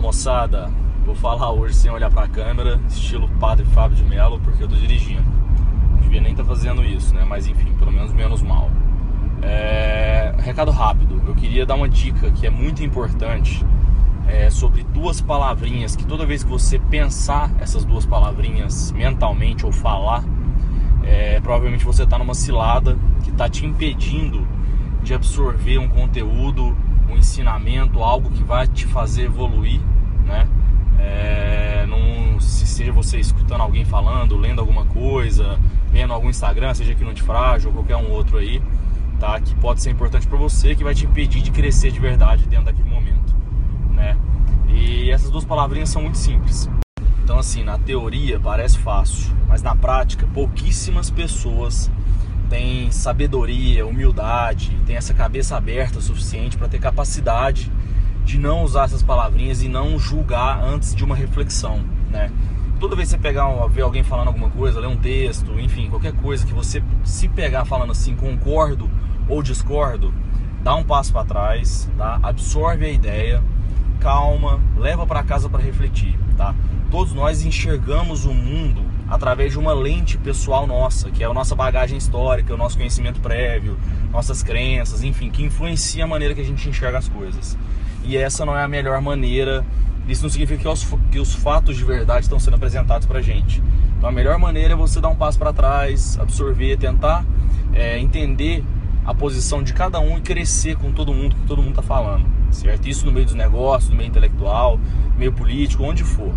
moçada, vou falar hoje sem olhar para a câmera, estilo Padre Fábio de Mello, porque eu tô dirigindo. Não devia nem estar tá fazendo isso, né? Mas enfim, pelo menos menos mal. É... Recado rápido, eu queria dar uma dica que é muito importante é, sobre duas palavrinhas que toda vez que você pensar essas duas palavrinhas mentalmente ou falar, é, provavelmente você está numa cilada que está te impedindo de absorver um conteúdo, um ensinamento, algo que vai te fazer evoluir, né? É, num, se seja você escutando alguém falando, lendo alguma coisa, vendo algum Instagram, seja aqui no Antifrágil ou qualquer um outro aí, tá? Que pode ser importante para você, que vai te impedir de crescer de verdade dentro daquele momento, né? E essas duas palavrinhas são muito simples. Então, assim, na teoria parece fácil, mas na prática pouquíssimas pessoas têm sabedoria, humildade, têm essa cabeça aberta o suficiente para ter capacidade de não usar essas palavrinhas e não julgar antes de uma reflexão, né? Toda vez que você pegar, ver alguém falando alguma coisa, ler um texto, enfim, qualquer coisa que você se pegar falando assim, concordo ou discordo, dá um passo para trás, tá? Absorve a ideia, calma, leva para casa para refletir, tá? Todos nós enxergamos o mundo através de uma lente pessoal nossa, que é a nossa bagagem histórica, o nosso conhecimento prévio, nossas crenças, enfim, que influencia a maneira que a gente enxerga as coisas e essa não é a melhor maneira. Isso não significa que os, que os fatos de verdade estão sendo apresentados para gente. Então a melhor maneira é você dar um passo para trás, absorver, tentar é, entender a posição de cada um e crescer com todo mundo que todo mundo está falando, certo? Isso no meio dos negócios, no meio intelectual, meio político, onde for.